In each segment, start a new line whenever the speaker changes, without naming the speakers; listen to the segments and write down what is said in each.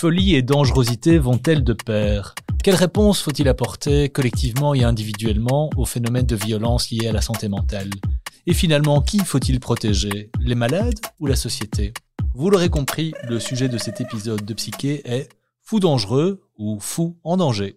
Folie et dangerosité vont-elles de pair? Quelle réponse faut-il apporter collectivement et individuellement au phénomène de violence lié à la santé mentale? Et finalement, qui faut-il protéger? Les malades ou la société? Vous l'aurez compris, le sujet de cet épisode de Psyché est fou dangereux ou fou en danger.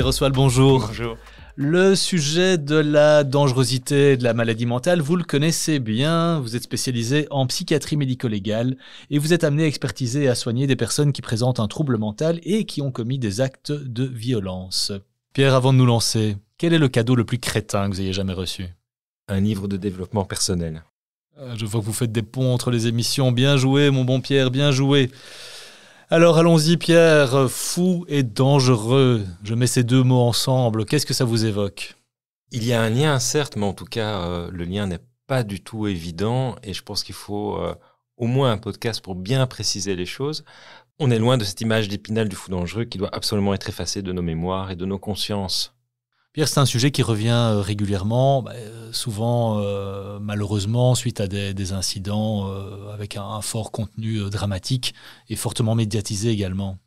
Pierre Oswald, bonjour.
Bonjour.
Le sujet de la dangerosité de la maladie mentale, vous le connaissez bien. Vous êtes spécialisé en psychiatrie médico-légale et vous êtes amené à expertiser et à soigner des personnes qui présentent un trouble mental et qui ont commis des actes de violence. Pierre, avant de nous lancer, quel est le cadeau le plus crétin que vous ayez jamais reçu?
Un livre de développement personnel.
Euh, Je vois que vous faites des ponts entre les émissions. Bien joué, mon bon Pierre, bien joué. Alors allons-y Pierre, fou et dangereux. Je mets ces deux mots ensemble. Qu'est-ce que ça vous évoque?
Il y a un lien, certes, mais en tout cas, euh, le lien n'est pas du tout évident et je pense qu'il faut euh, au moins un podcast pour bien préciser les choses. On est loin de cette image d'épinal du fou dangereux qui doit absolument être effacée de nos mémoires et de nos consciences.
Pierre, c'est un sujet qui revient euh, régulièrement, bah, euh, souvent euh, malheureusement suite à des, incidents avec un, fort contenu dramatique et fortement médiatisé également.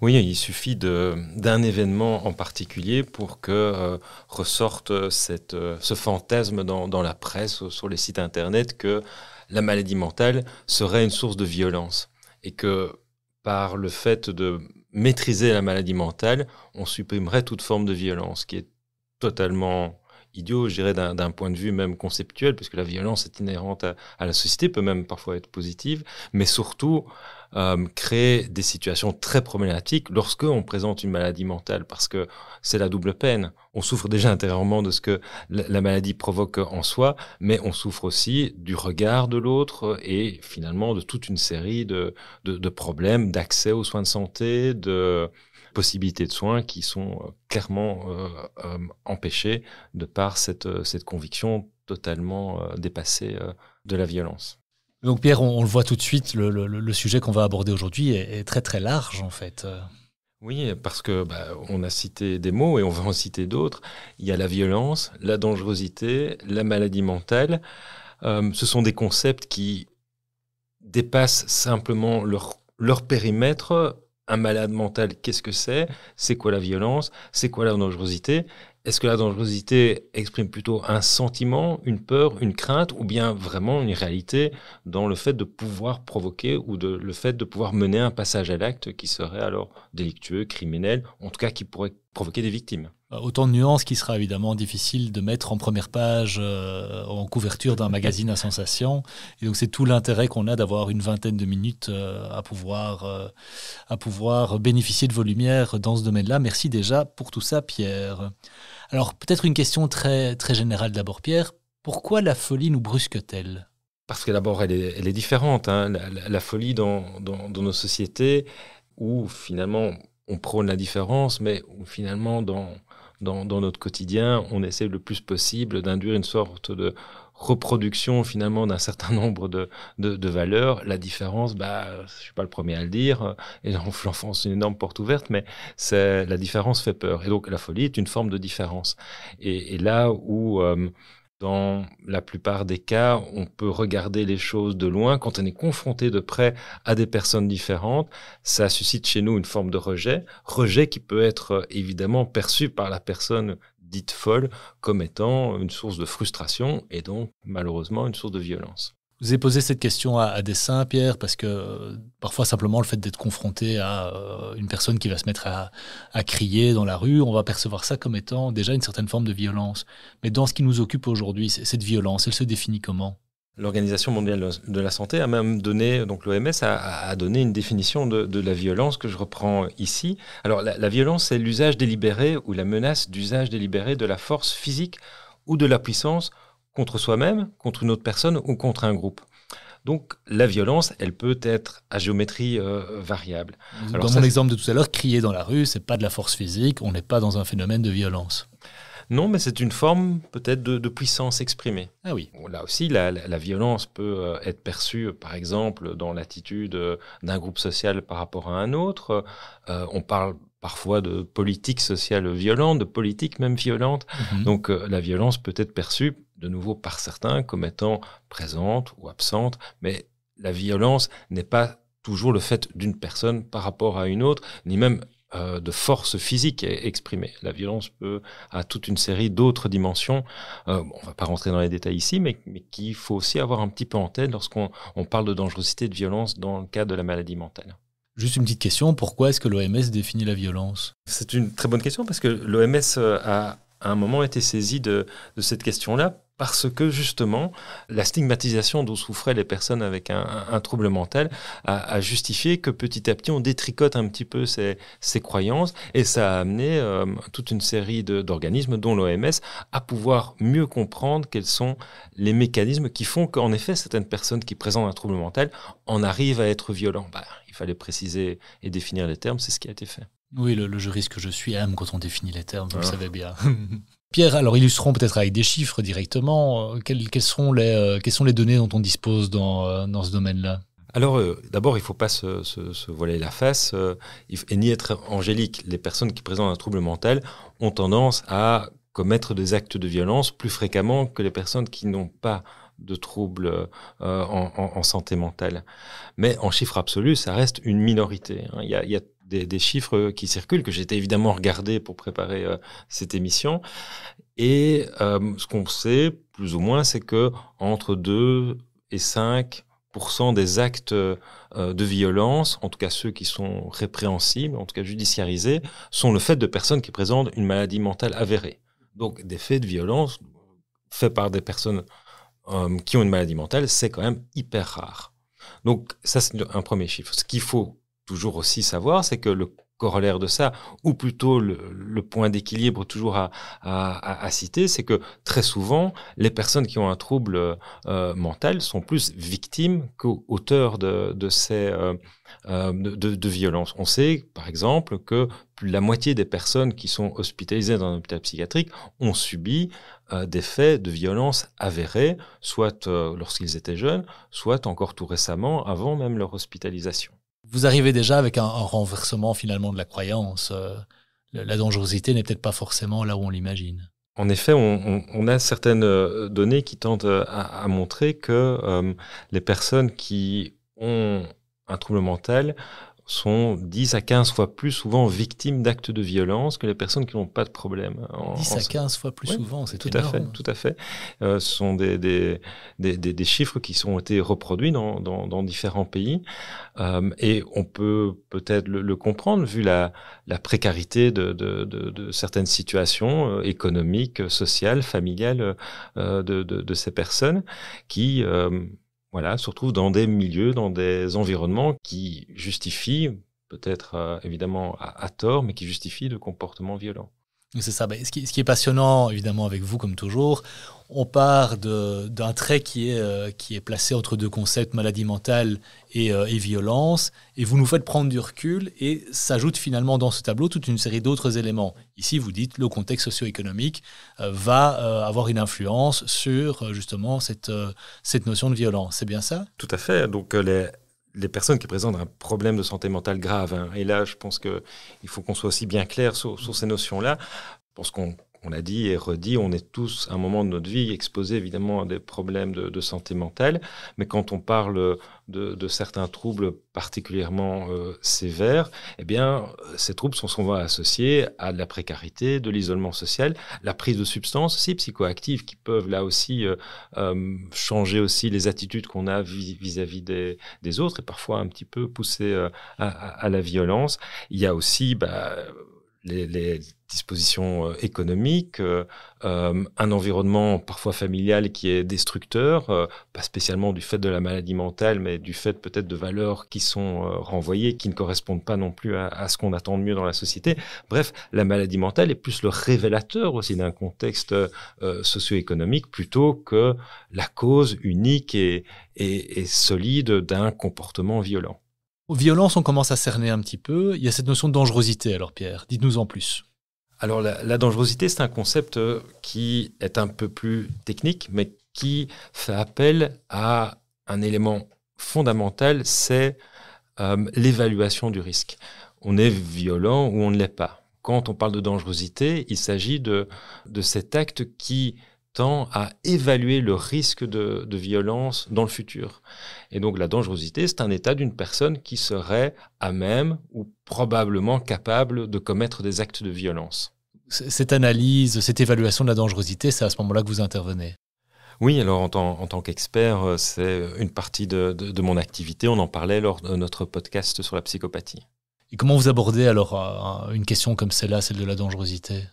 Oui, il suffit d'un événement en particulier pour que ressorte ce fantasme dans, dans la presse, sur les sites internet, que la maladie mentale serait une source de violence. Et que par le fait de maîtriser la maladie mentale, on supprimerait toute forme de violence, qui est totalement idiot, je dirais, d'un point de vue même conceptuel, puisque la violence est inhérente à, la société, peut même parfois être positive, mais surtout euh, créer des situations très problématiques lorsque on présente une maladie mentale, parce que c'est la double peine. On souffre déjà intérieurement de ce que la, la maladie provoque en soi, mais on souffre aussi du regard de l'autre et finalement de toute une série de, de problèmes d'accès aux soins de santé, de possibilités de soins qui sont euh, clairement euh, euh, empêchées de par cette, cette conviction totalement dépassée de la violence.
Donc Pierre, on, on le voit tout de suite, le, le- le sujet qu'on va aborder aujourd'hui est, est très très large en fait.
Oui, parce que bah, on a cité des mots et on va en citer d'autres. Il y a la violence, la dangerosité, la maladie mentale. Euh, ce sont des concepts qui dépassent simplement leur, leur périmètre. Un malade mental, qu'est-ce que c'est? C'est quoi la violence? C'est quoi la dangerosité? Est-ce que la dangerosité exprime plutôt un sentiment, une peur, une crainte, ou bien vraiment une réalité dans le fait de pouvoir provoquer ou de, le fait de pouvoir mener un passage à l'acte qui serait alors délictueux, criminel, en tout cas qui pourrait provoquer des victimes.
Autant de nuances qui sera évidemment difficile de mettre en première page, euh, en couverture d'un magazine à sensation. Et donc c'est tout l'intérêt qu'on a d'avoir une vingtaine de minutes euh, à pouvoir euh, à pouvoir bénéficier de vos lumières dans ce domaine-là. Merci déjà pour tout ça, Pierre. Alors peut-être une question très très générale d'abord, Pierre. Pourquoi la folie nous brusque-t-elle?
Parce que d'abord, elle est, elle est différente. hein. La, la- la folie dans, dans, dans nos sociétés, où finalement on prône la différence, mais finalement dans, dans, notre quotidien, on essaie le plus possible d'induire une sorte de reproduction finalement d'un certain nombre de, de, valeurs. La différence, bah, je suis pas le premier à le dire, et l'enfance c'est une énorme porte ouverte, mais la différence fait peur. Et donc la folie est une forme de différence. Et, et là où euh, dans la plupart des cas, on peut regarder les choses de loin. Quand on est confronté de près à des personnes différentes, ça suscite chez nous une forme de rejet. Rejet qui peut être évidemment perçu par la personne dite folle comme étant une source de frustration et donc malheureusement une source de violence.
Vous avez posé cette question à, à dessein, Pierre, parce que euh, parfois simplement le fait d'être confronté à euh, une personne qui va se mettre à, crier dans la rue, on va percevoir ça comme étant déjà une certaine forme de violence. Mais dans ce qui nous occupe aujourd'hui, cette violence, elle se définit comment?
L'Organisation mondiale de la santé a même donné, donc l'OMS a, donné une définition de, la violence que je reprends ici. Alors la violence, c'est l'usage délibéré ou la menace d'usage délibéré de la force physique ou de la puissance contre soi-même, contre une autre personne ou contre un groupe. Donc la violence, elle peut être à géométrie euh, variable.
dans mon exemple de tout à l'heure, crier dans la rue, c'est pas de la force physique, on n'est pas dans un phénomène de violence.
Non, mais c'est une forme peut-être de, puissance exprimée.
Ah oui.
Là aussi, la, violence peut euh, être perçue, par exemple, dans l'attitude euh, d'un groupe social par rapport à un autre. on parle parfois de politique sociale violente, de politique même violente. Mhm. Donc la violence peut être perçue de nouveau par certains comme étant présente ou absente, mais la violence n'est pas toujours le fait d'une personne par rapport à une autre, ni même euh, de force physique exprimée. La violence peut à toute une série d'autres dimensions. Euh, on ne va pas rentrer dans les détails ici, mais, mais qu'il faut aussi avoir un petit peu en tête lorsqu'on parle de dangerosité de violence dans le cadre de la maladie mentale.
Juste une petite question, pourquoi est-ce que l'OMS définit la violence?
C'est une très bonne question parce que l'OMS a à un moment été saisi de, de cette question-là parce que justement, la stigmatisation dont souffraient les personnes avec un, trouble mental a, justifié que petit à petit on détricote un petit peu ces, croyances et ça a amené euh, toute une série d'organismes, dont l'OMS, à pouvoir mieux comprendre quels sont les mécanismes qui font qu'en effet certaines personnes qui présentent un trouble mental en arrivent à être violents. Bah, il fallait préciser et définir les termes, c'est ce qui a été fait.
Oui, le, juriste que je suis aime quand on définit les termes, vous le ah. savez bien. Pierre, alors illustrons peut-être avec des chiffres directement. Euh, quelles, sont, les, euh, quelles sont les données dont on dispose dans, euh, ce domaine-là?
Alors, d'abord, il ne faut pas se, voiler la face et ni être angélique. Les personnes qui présentent un trouble mental ont tendance à commettre des actes de violence plus fréquemment que les personnes qui n'ont pas de troubles en, santé mentale. Mais en chiffre absolu, ça reste une minorité. Hein. Il y a des, chiffres qui circulent, que j'ai évidemment regardé pour préparer euh, cette émission. Et euh, ce qu'on sait, plus ou moins, c'est que entre 2 et 5% des actes euh, de violence, en tout cas ceux qui sont répréhensibles, en tout cas judiciarisés, sont le fait de personnes qui présentent une maladie mentale avérée. Donc des faits de violence faits par des personnes qui ont une maladie mentale, c'est quand même hyper rare. Donc ça, c'est un premier chiffre. Ce qu'il faut toujours aussi savoir, c'est que le corollaire de ça, ou plutôt le, point d'équilibre toujours à, citer, c'est que très souvent, les personnes qui ont un trouble euh, mental sont plus victimes qu'auteurs de, de ces euh, euh, de, violences. On sait, par exemple, que plus la moitié des personnes qui sont hospitalisées dans un hôpital psychiatrique ont subi des faits de violence avérés, soit lorsqu'ils étaient jeunes, soit encore tout récemment, avant même leur hospitalisation
vous arrivez déjà avec un, renversement finalement de la croyance. Euh, la dangerosité n'est peut-être pas forcément là où on l'imagine.
En effet, on, a certaines euh, données qui tentent euh, à, montrer que les personnes qui ont un trouble mental sont 10 à 15 fois plus souvent victimes d'actes de violence que les personnes qui n'ont pas de problème.
10 à 15 fois plus souvent, c'est
tout à fait, tout à fait. Euh, ce sont des, des, des, des, chiffres qui sont été reproduits dans, dans, dans différents pays euh, et on peut peut-être le, comprendre vu la, la précarité de, de, de, de, certaines situations euh, économiques, sociales, familiales euh, de, de, ces personnes qui voilà, se retrouvent dans des milieux, dans des environnements qui justifient, peut-être euh, évidemment à, tort, mais qui justifient de comportements violents.
C'est ça. Ben, ce, qui, est passionnant, évidemment, avec vous, comme toujours, on part d'un trait qui est, euh, qui est placé entre deux concepts, maladie mentale et, euh, et, violence, et vous nous faites prendre du recul, et s'ajoute finalement dans ce tableau toute une série d'autres éléments. Ici, vous dites le contexte socio-économique euh, va avoir une influence sur justement cette, notion de violence. C'est bien ça?
Tout à fait. Donc les personnes qui présentent un problème de santé mentale grave. Hein. Et là, je pense qu'il faut qu'on soit aussi bien clair sur, ces notions-là. Parce qu'on on l'a dit et redit, on est tous à un moment de notre vie exposés évidemment à des problèmes de, santé mentale, mais quand on parle de, certains troubles particulièrement euh, sévères, eh bien, ces troubles sont souvent associés à de la précarité, de l'isolement social, la prise de substances aussi psychoactives qui peuvent là aussi euh, euh, changer aussi les attitudes qu'on a vis-à-vis des, autres et parfois un petit peu pousser à, la violence. Il y a aussi bah, les, dispositions euh, économiques, euh, euh, un environnement parfois familial qui est destructeur, pas spécialement du fait de la maladie mentale, mais du fait peut-être de valeurs qui sont renvoyées, qui ne correspondent pas non plus à, ce qu'on attend de mieux dans la société. Bref, la maladie mentale est plus le révélateur aussi d'un contexte socio-économique plutôt que la cause unique et solide d'un comportement violent.
Violence, on commence à cerner un petit peu. Il y a cette notion de dangerosité. Alors Pierre, dites-nous en plus.
Alors la, dangerosité, c'est un concept euh, qui est un peu plus technique, mais qui fait appel à un élément fondamental, c'est euh, l'évaluation du risque. On est violent ou on ne l'est pas. Quand on parle de dangerosité, il s'agit de, de cet acte qui à évaluer le risque de, violence dans le futur. Et donc la dangerosité, c'est un état d'une personne qui serait à même ou probablement capable de commettre des actes de violence.
Cette analyse, cette évaluation de la dangerosité, c'est à ce moment-là que vous intervenez?
Oui, alors en tant, qu'expert, euh, c'est une partie de, mon activité. On en parlait lors de notre podcast sur la psychopathie.
Et comment vous abordez alors une question comme celle-là, celle de la dangerosité?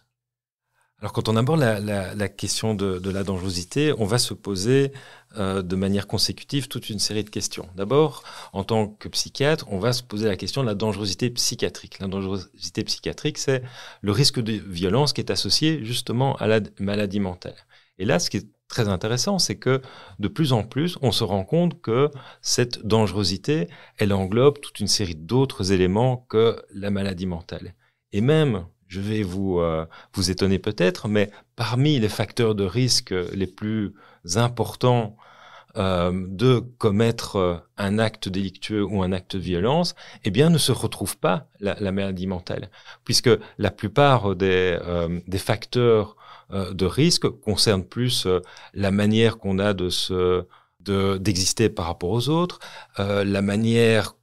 Alors quand on aborde la, question de, la dangerosité, on va se poser euh, de manière consécutive toute une série de questions. D'abord, en tant que psychiatre, on va se poser la question de la dangerosité psychiatrique. La dangerosité psychiatrique, c'est le risque de violence qui est associé justement à la maladie mentale. Et là, ce qui est très intéressant, c'est que de plus en plus, on se rend compte que cette dangerosité, elle englobe toute une série d'autres éléments que la maladie mentale. Et même je vais vous, euh, vous étonner peut-être, mais parmi les facteurs de risque les plus importants euh, de commettre euh, un acte délictueux ou un acte de violence, eh bien, ne se retrouve pas la, maladie mentale, puisque la plupart des, des facteurs de risque concernent plus la manière qu'on a de se d'exister par rapport aux autres, la manière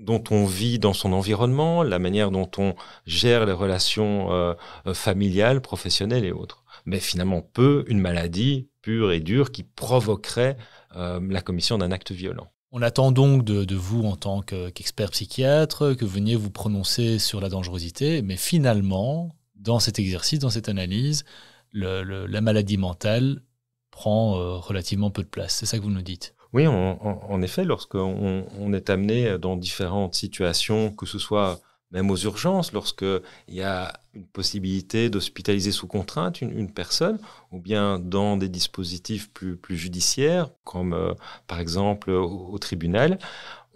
dont on vit dans son environnement, la manière dont on gère les relations euh, euh, familiales, professionnelles et autres. Mais finalement, peu une maladie pure et dure qui provoquerait euh, la commission d'un acte violent.
On attend donc de, vous, en tant qu'expert psychiatre, que vous veniez vous prononcer sur la dangerosité, mais finalement, dans cet exercice, dans cette analyse, la maladie mentale prend relativement peu de place. C'est ça que vous nous dites?
Oui, en effet, lorsqu'on on est amené dans différentes situations, que ce soit même aux urgences, lorsqu'il y a une possibilité d'hospitaliser sous contrainte une, personne, ou bien dans des dispositifs plus, judiciaires, comme euh, par exemple au, tribunal,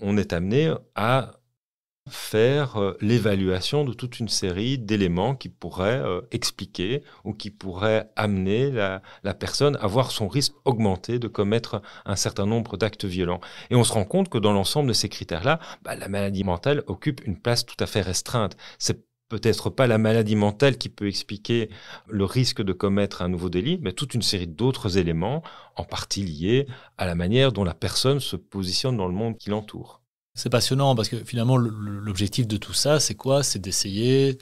on est amené à faire euh, l'évaluation de toute une série d'éléments qui pourraient euh, expliquer ou qui pourraient amener la, personne à voir son risque augmenter de commettre un certain nombre d'actes violents. Et on se rend compte que dans l'ensemble de ces critères-là, bah, la maladie mentale occupe une place tout à fait restreinte. C'est peut-être pas la maladie mentale qui peut expliquer le risque de commettre un nouveau délit, mais toute une série d'autres éléments, en partie liés à la manière dont la personne se positionne dans le monde qui l'entoure.
C'est passionnant parce que finalement, l'objectif de tout ça, c'est quoi? C'est d'essayer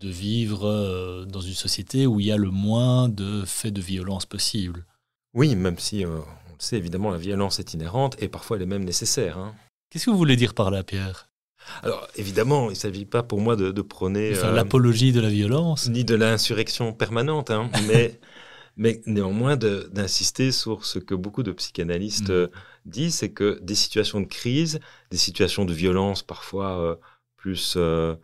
de vivre euh, dans une société où il y a le moins de faits de violence possible.
Oui, même si, euh, on le sait, évidemment, la violence est inhérente et parfois elle est même nécessaire. Hein.
Qu'est-ce que vous voulez dire par là, Pierre?
Alors, évidemment, il ne s'agit pas pour moi de, prôner...
Euh, l'apologie de la violence
Ni de l'insurrection permanente, hein, mais mais néanmoins d'insister sur ce que beaucoup de psychanalystes mm. Euh, disent, c'est que des situations de crise, des situations de violence parfois euh, plus euh,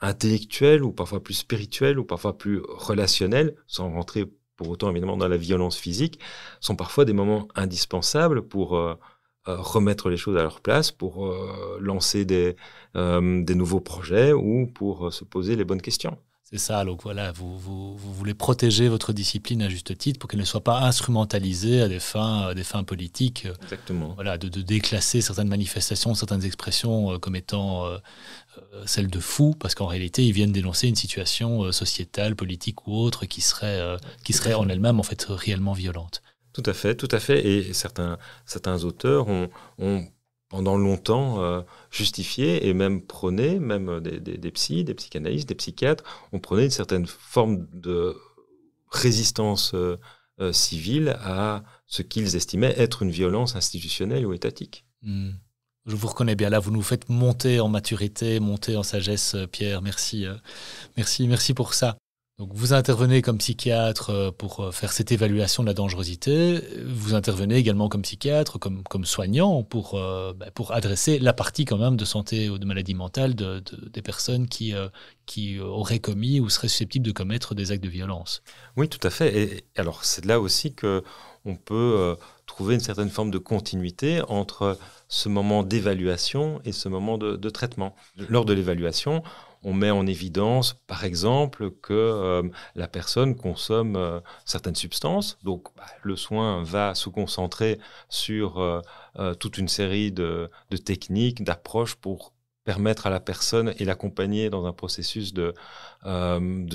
intellectuelles ou parfois plus spirituelles ou parfois plus relationnelles, sans rentrer pour autant évidemment dans la violence physique, sont parfois des moments indispensables pour remettre les choses à leur place, pour lancer des nouveaux projets ou pour se poser les bonnes questions.
C'est ça, donc voilà, vous, vous, voulez protéger votre discipline à juste titre pour qu'elle ne soit pas instrumentalisée à des fins, à des fins politiques.
Exactement.
Voilà, de, déclasser certaines manifestations, certaines expressions euh, comme étant euh, euh, celles de fous, parce qu'en réalité, ils viennent dénoncer une situation sociétale, politique ou autre qui serait, qui serait en elle-même en fait réellement violente.
Tout à fait, tout à fait. Et certains, certains auteurs ont, ont pendant longtemps euh, justifié et même prôné, même des, des, des, psys, des psychanalystes, des psychiatres, on prenait une certaine forme de résistance euh, euh, civile à ce qu'ils estimaient être une violence institutionnelle ou étatique.
Hmm. Je vous reconnais bien là, vous nous faites monter en maturité, monter en sagesse, Pierre. Merci, merci, merci pour ça. Vous intervenez comme psychiatre euh, pour euh, faire cette évaluation de la dangerosité. Vous intervenez également comme psychiatre, comme, comme soignant pour, euh, bah, pour adresser la partie quand même de santé ou de maladie mentale de, des personnes qui, qui auraient commis ou seraient susceptibles de commettre des actes de violence.
Oui, tout à fait. Et alors c'est là aussi que on peut trouver une certaine forme de continuité entre ce moment d'évaluation et ce moment de traitement. Lors de l'évaluation, on met en évidence, par exemple, que euh, la personne consomme euh, certaines substances. Donc, bah, le soin va se concentrer sur euh, toute une série de, techniques, d'approches pour permettre à la personne et l'accompagner dans un processus de,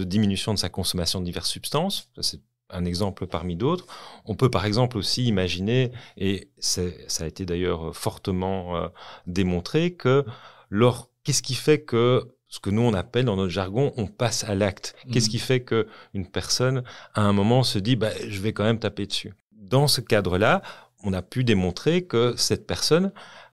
diminution de sa consommation de diverses substances. C'est un exemple parmi d'autres. On peut par exemple aussi imaginer, et ça a été d'ailleurs fortement démontré, que lors qu'est-ce qui fait que ce que nous on appelle dans notre jargon, on passe à l'acte. Qu'est-ce mm. qui fait que une personne à un moment se dit, bah, je vais quand même taper dessus? Dans ce cadre-là, on a pu démontrer que cette personne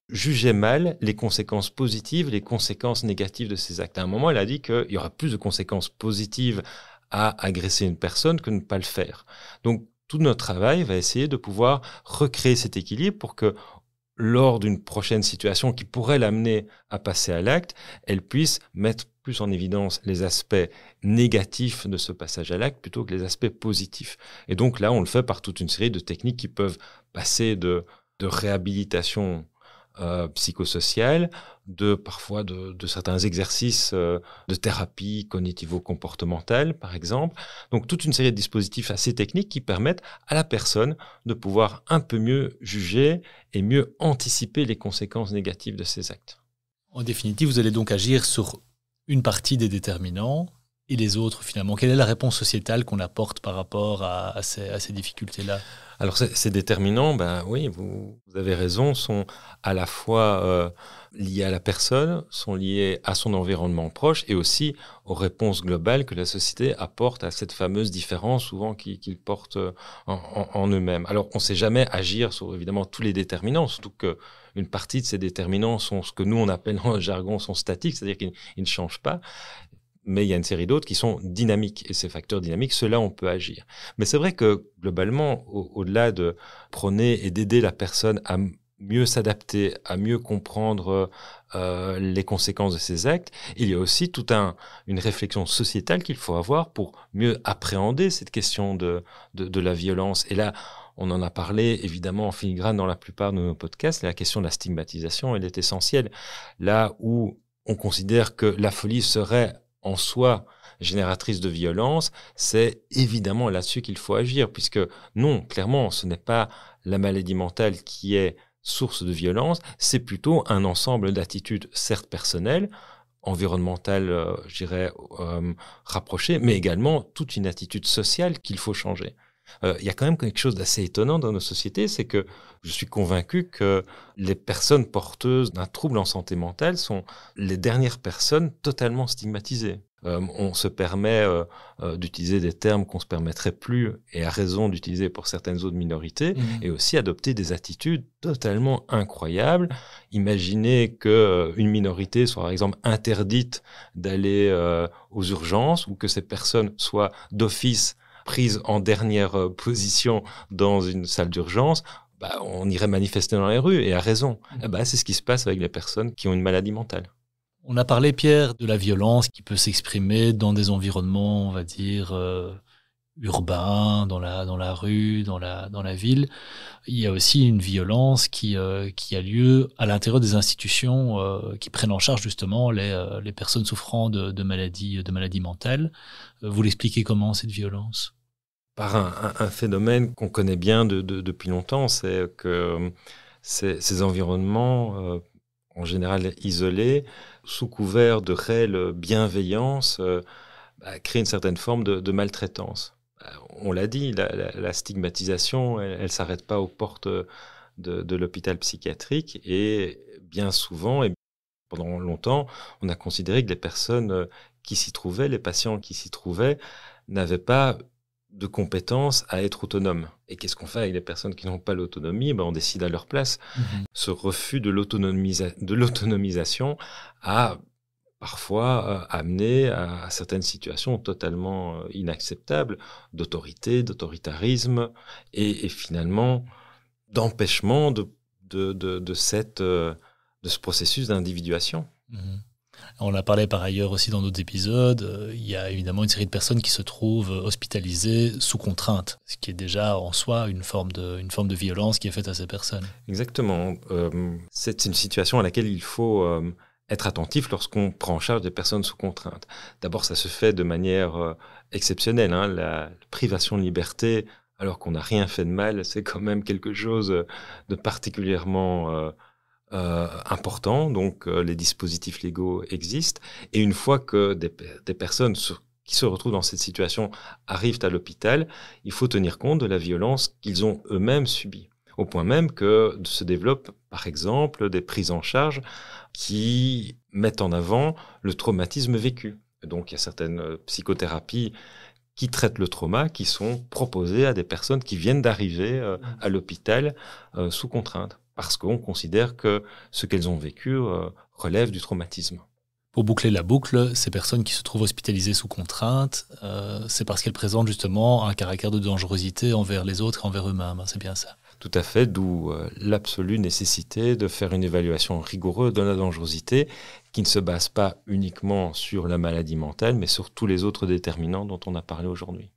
jugeait mal les conséquences positives, les conséquences négatives de ses actes. À un moment, elle a dit qu'il y aura plus de conséquences positives à agresser une personne que ne pas le faire. Donc, tout notre travail va essayer de pouvoir recréer cet équilibre pour que lors d'une prochaine situation qui pourrait l'amener à passer à l'acte, elle puisse mettre plus en évidence les aspects négatifs de ce passage à l'acte plutôt que les aspects positifs. Et donc là, on le fait par toute une série de techniques qui peuvent passer de, de réhabilitation euh, psychosocial, de parfois de, certains exercices euh, de thérapie cognitivo-comportementale, par exemple. Donc toute une série de dispositifs assez techniques qui permettent à la personne de pouvoir un peu mieux juger et mieux anticiper les conséquences négatives de ses actes.
En définitive, vous allez donc agir sur une partie des déterminants et les autres finalement Quelle est la réponse sociétale qu'on apporte par rapport à ces difficultés-là?
Alors ces déterminants, ben oui, vous, avez raison, sont à la fois euh, liés à la personne, sont liés à son environnement proche et aussi aux réponses globales que la société apporte à cette fameuse différence souvent qu'ils portent euh, en, eux-mêmes. Alors on ne sait jamais agir sur évidemment tous les déterminants, surtout que une partie de ces déterminants sont ce que nous on appelle le jargon sont statiques, c'est-à-dire qu'ils ne changent pas mais il y a une série d'autres qui sont dynamiques. Et ces facteurs dynamiques, ceux-là, on peut agir. Mais c'est vrai que globalement, au-delà de prôner et d'aider la personne à mieux s'adapter, à mieux comprendre euh, les conséquences de ses actes, il y a aussi toute un, une réflexion sociétale qu'il faut avoir pour mieux appréhender cette question de, de, de, la violence. Et là, on en a parlé évidemment en filigrane dans la plupart de nos podcasts, la question de la stigmatisation, elle est essentielle. Là où on considère que la folie serait en soi génératrice de violence, c'est évidemment là-dessus qu'il faut agir, puisque non, clairement, ce n'est pas la maladie mentale qui est source de violence, c'est plutôt un ensemble d'attitudes, certes personnelles, environnementales, euh, je dirais, euh, rapprochées, mais également toute une attitude sociale qu'il faut changer. Euh, il y a quand même quelque chose d'assez étonnant dans nos sociétés, c'est que je suis convaincu que les personnes porteuses d'un trouble en santé mentale sont les dernières personnes totalement stigmatisées. Euh, on se permet euh, d'utiliser des termes qu'on se permettrait plus, et à raison d'utiliser pour certaines autres minorités, mmh. et aussi adopter des attitudes totalement incroyables. Imaginez que une minorité soit par exemple interdite d'aller aux urgences, ou que ces personnes soient d'office prise en dernière euh, position dans une salle d'urgence, bah, on irait manifester dans les rues, et à raison. Eh bah, c'est ce qui se passe avec les personnes qui ont une maladie mentale.
On a parlé, Pierre, de la violence qui peut s'exprimer dans des environnements, on va dire, euh, urbains, dans la, dans la rue, dans la, dans la ville. Il y a aussi une violence qui, euh, qui a lieu à l'intérieur des institutions qui prennent en charge justement les, les personnes souffrant de, de, maladies, de maladies mentales. Vous l'expliquez comment, cette violence?
Par un, phénomène qu'on connaît bien depuis longtemps, c'est que ces, environnements, euh, en général isolés, sous couvert de réelle bienveillance, euh, bah, créent une certaine forme de, maltraitance. On l'a dit, la, stigmatisation, elle ne s'arrête pas aux portes de, l'hôpital psychiatrique et bien souvent, et pendant longtemps, on a considéré que les personnes qui s'y trouvaient, les patients qui s'y trouvaient, n'avaient pas de compétences à être autonome. Et qu'est-ce qu'on fait avec les personnes qui n'ont pas l'autonomie? Ben, On décide à leur place. Mhm. Ce refus de l'autonomisation a parfois euh, amené à, certaines situations totalement euh, inacceptables d'autorité, d'autoritarisme et, finalement d'empêchement de, de, cette, euh, de ce processus d'individuation. Mhm.
On l'a parlé par ailleurs aussi dans d'autres épisodes. Euh, il y a évidemment une série de personnes qui se trouvent hospitalisées sous contrainte, ce qui est déjà en soi une forme de, une forme de violence qui est faite à ces personnes.
Exactement. Euh, c'est une situation à laquelle il faut euh, être attentif lorsqu'on prend en charge des personnes sous contrainte. D'abord, ça se fait de manière exceptionnelle. Hein. La privation de liberté, alors qu'on n'a rien fait de mal, c'est quand même quelque chose de particulièrement euh, important, donc euh, les dispositifs légaux existent. Et une fois que des, personnes qui se retrouvent dans cette situation arrivent à l'hôpital, il faut tenir compte de la violence qu'ils ont eux-mêmes subie. Au point même que se développent, par exemple, des prises en charge qui mettent en avant le traumatisme vécu. Donc il y a certaines euh, psychothérapies qui traitent le trauma, qui sont proposées à des personnes qui viennent d'arriver à l'hôpital sous contrainte parce qu'on considère que ce qu'elles ont vécu euh, relève du traumatisme.
Pour boucler la boucle, ces personnes qui se trouvent hospitalisées sous contrainte, euh, c'est parce qu'elles présentent justement un caractère de dangerosité envers les autres et envers eux-mêmes. Hein, c'est bien ça.
Tout à fait, d'où euh, l'absolue nécessité de faire une évaluation rigoureuse de la dangerosité qui ne se base pas uniquement sur la maladie mentale, mais sur tous les autres déterminants dont on a parlé aujourd'hui.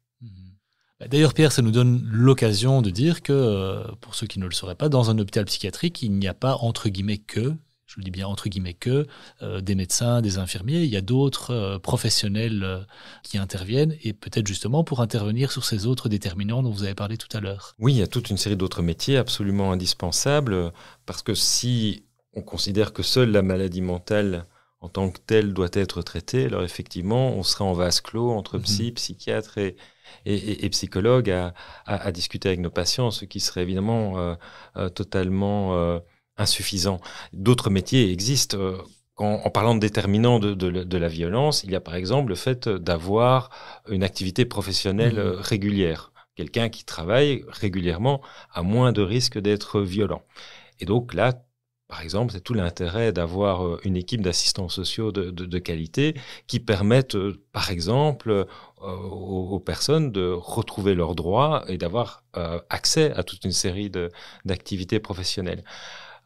D'ailleurs, Pierre, ça nous donne l'occasion de dire que, euh, pour ceux qui ne le sauraient pas, dans un hôpital psychiatrique, il n'y a pas entre guillemets que, je le dis bien entre guillemets que, euh, des médecins, des infirmiers. Il y a d'autres euh, professionnels qui interviennent et peut-être justement pour intervenir sur ces autres déterminants dont vous avez parlé tout à l'heure.
Oui, il y a toute une série d'autres métiers absolument indispensables parce que si on considère que seule la maladie mentale en tant que telle doit être traitée, alors effectivement, on serait en vase clos entre mhm. psy, psychiatre et, et, psychologue à, discuter avec nos patients, ce qui serait évidemment euh, euh, totalement euh, insuffisant. D'autres métiers existent. en parlant de déterminants de, la violence, il y a par exemple le fait d'avoir une activité professionnelle mmh. régulière. Quelqu'un qui travaille régulièrement a moins de risques d'être violent. Et donc là, par exemple, c'est tout l'intérêt d'avoir une équipe d'assistants sociaux de, qualité qui permettent, par exemple, euh, aux, personnes de retrouver leurs droits et d'avoir accès à toute une série d'activités professionnelles.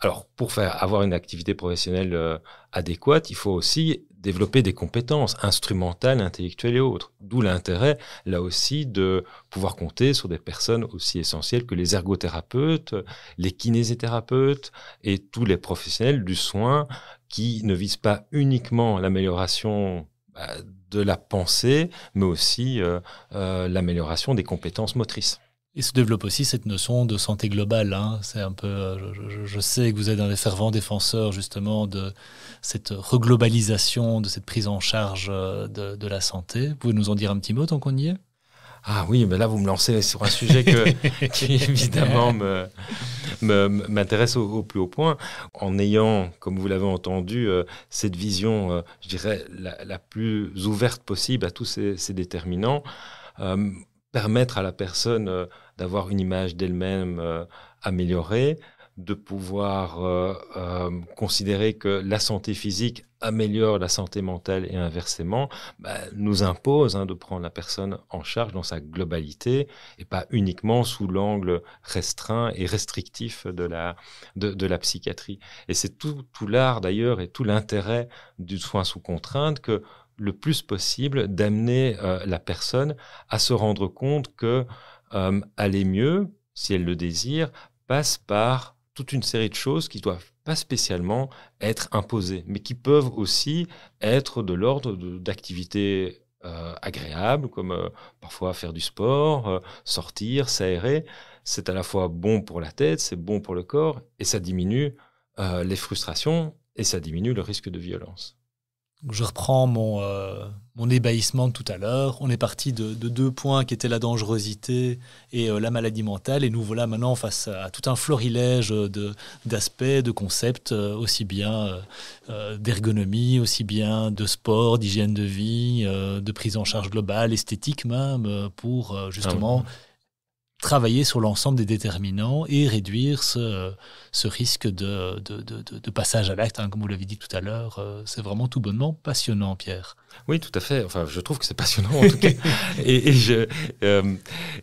Alors, pour faire avoir une activité professionnelle adéquate, il faut aussi développer des compétences instrumentales, intellectuelles et autres. D'où l'intérêt, là aussi, de pouvoir compter sur des personnes aussi essentielles que les ergothérapeutes, les kinésithérapeutes et tous les professionnels du soin qui ne visent pas uniquement l'amélioration bah, de la pensée, mais aussi euh, euh, l'amélioration des compétences motrices.
Et se développe aussi cette notion de santé globale. Hein. C'est un peu, euh, je, sais que vous êtes un des fervents défenseurs justement de cette reglobalisation, de cette prise en charge euh, de, la santé. Vous pouvez nous en dire un petit mot tant qu'on y est?
Ah oui, mais là vous me lancez sur un sujet que, qui évidemment m'intéresse au, plus haut point. En ayant, comme vous l'avez entendu, euh, cette vision, je dirais, la, plus ouverte possible à tous ces, ces déterminants, permettre à la personne euh, d'avoir une image d'elle-même euh, améliorée, de pouvoir euh, considérer que la santé physique améliore la santé mentale et inversement, bah, nous impose hein, de prendre la personne en charge dans sa globalité et pas uniquement sous l'angle restreint et restrictif de la, de, la psychiatrie. Et c'est tout, tout l'art d'ailleurs et tout l'intérêt du soin sous contrainte que le plus possible d'amener euh, la personne à se rendre compte que euh, aller mieux, si elle le désire, passe par toute une série de choses qui doivent pas spécialement être imposées, mais qui peuvent aussi être de l'ordre d'activités euh, agréables, comme parfois faire du sport, sortir, s'aérer. C'est à la fois bon pour la tête, c'est bon pour le corps, et ça diminue les frustrations et ça diminue le risque de violence.
Je reprends mon, euh, mon ébahissement de tout à l'heure. On est parti de, deux points qui étaient la dangerosité et euh, la maladie mentale. Et nous voilà maintenant face à, tout un florilège d'aspects, de, concepts, euh, aussi bien d'ergonomie, aussi bien de sport, d'hygiène de vie, de prise en charge globale, esthétique même, pour justement... Ah travailler sur l'ensemble des déterminants et réduire ce, ce risque de, de, de, passage à l'acte, hein, comme vous l'avez dit tout à l'heure. Euh, c'est vraiment tout bonnement passionnant, Pierre.
Oui, tout à fait. Enfin, je trouve que c'est passionnant en tout cas. et, et, je, euh,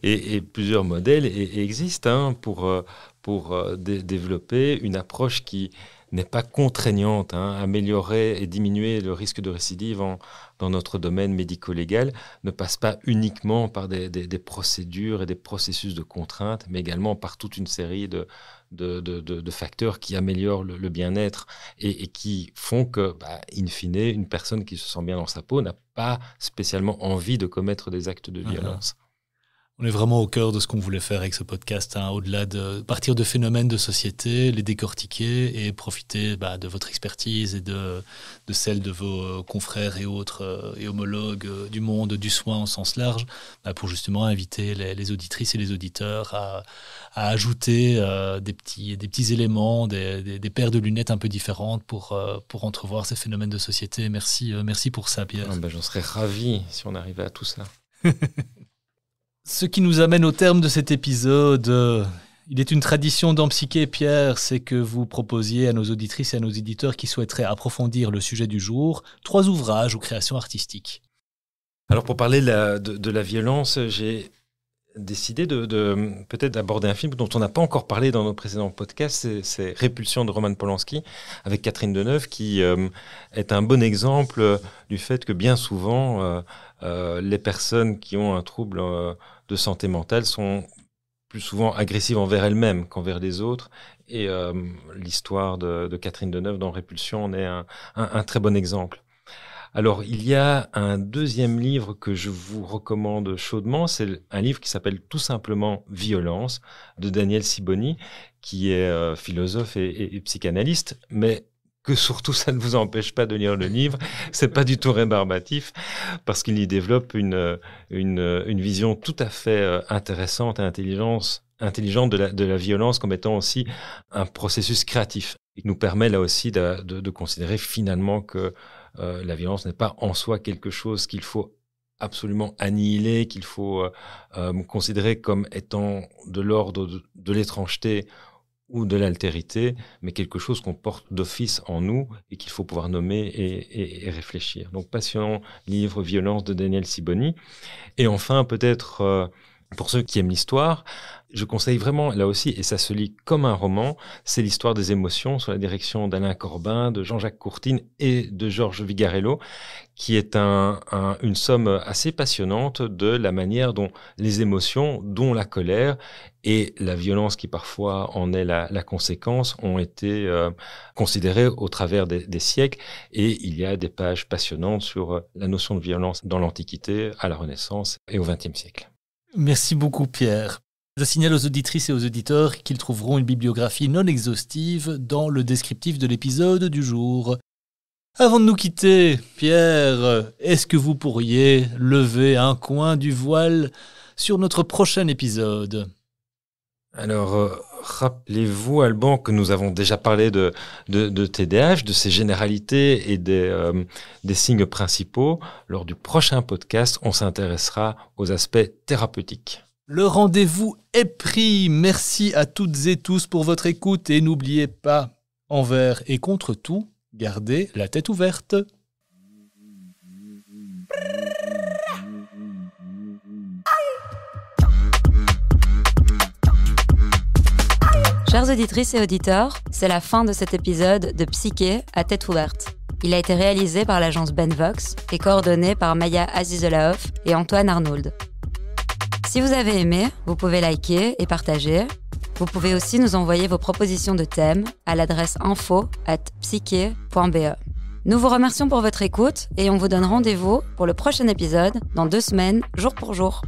et, et, plusieurs modèles existent hein, pour, euh, pour développer une approche qui n'est pas contraignante. Hein. Améliorer et diminuer le risque de récidive en, dans notre domaine médico-légal ne passe pas uniquement par des, procédures et des processus de contraintes, mais également par toute une série de, de, facteurs qui améliorent le, bien-être et, qui font que, bah, in fine, une personne qui se sent bien dans sa peau n'a pas spécialement envie de commettre des actes de violence.
On est vraiment au cœur de ce qu'on voulait faire avec ce podcast, hein, au-delà de partir de phénomènes de société, les décortiquer et profiter bah, de votre expertise et de, de celle de vos euh, confrères et autres euh, et homologues euh, du monde du soin en sens large, bah, pour justement inviter les, auditrices et les auditeurs à, ajouter des, petits, des petits éléments, des, des, paires de lunettes un peu différentes pour, pour entrevoir ces phénomènes de société. Merci, merci pour ça, Pierre.
Ah, ben, j'en serais ravi si on arrivait à tout ça.
Ce qui nous amène au terme de cet épisode. Il est une tradition dans Psyché, Pierre, c'est que vous proposiez à nos auditrices et à nos éditeurs qui souhaiteraient approfondir le sujet du jour trois ouvrages ou créations artistiques.
Alors pour parler de la, violence, j'ai décidé de, peut-être d'aborder un film dont on n'a pas encore parlé dans nos précédents podcasts, c'est Répulsion de Roman Polanski avec Catherine Deneuve, qui euh, est un bon exemple du fait que bien souvent, euh, euh, les personnes qui ont un trouble de santé mentale sont plus souvent agressives envers elles-mêmes qu'envers les autres. Et euh, l'histoire de, Catherine Deneuve dans Répulsion en est un, très bon exemple. Alors, il y a un deuxième livre que je vous recommande chaudement. C'est un livre qui s'appelle tout simplement Violence de Daniel Siboni, qui est euh, philosophe et, et, psychanalyste, mais que surtout ça ne vous empêche pas de lire le livre. C'est pas du tout rébarbatif parce qu'il y développe une, une, vision tout à fait euh, intéressante et intelligente, intelligente de la, violence comme étant aussi un processus créatif. Il nous permet là aussi de, de, considérer finalement que euh, la violence n'est pas en soi quelque chose qu'il faut absolument annihiler, qu'il faut euh, considérer comme étant de l'ordre de l'étrangeté ou de l'altérité, mais quelque chose qu'on porte d'office en nous et qu'il faut pouvoir nommer et, réfléchir. Donc passionnant livre Violence de Daniel Siboni. Et enfin, peut-être euh, pour ceux qui aiment l'histoire, je conseille vraiment, là aussi, et ça se lit comme un roman, c'est l'histoire des émotions sous la direction d'Alain Corbin, de Jean-Jacques Courtine et de Georges Vigarello, qui est un, une somme assez passionnante de la manière dont les émotions, dont la colère et la violence qui parfois en est la, conséquence, ont été euh, considérées au travers des, des, siècles. Et il y a des pages passionnantes sur la notion de violence dans l'Antiquité, à la Renaissance et au XXe siècle.
Merci beaucoup, Pierre. Je signale aux auditrices et aux auditeurs qu'ils trouveront une bibliographie non exhaustive dans le descriptif de l'épisode du jour. Avant de nous quitter, Pierre, est-ce que vous pourriez lever un coin du voile sur notre prochain épisode?
Alors, euh, rappelez-vous, Alban, que nous avons déjà parlé de, de, TDAH, de ses généralités et euh, des signes principaux. Lors du prochain podcast, on s'intéressera aux aspects thérapeutiques.
Le rendez-vous est pris. Merci à toutes et tous pour votre écoute et n'oubliez pas, envers et contre tout, gardez la tête ouverte.
Chers auditrices et auditeurs, c'est la fin de cet épisode de Psyché à tête ouverte. Il a été réalisé par l'agence Benvox et coordonné par Maya Azizelaoff et Antoine Arnould. Si vous avez aimé, vous pouvez liker et partager. Vous pouvez aussi nous envoyer vos propositions de thèmes à l'adresse info at psyche.be. Nous vous remercions pour votre écoute et on vous donne rendez-vous pour le prochain épisode dans deux semaines, jour pour jour.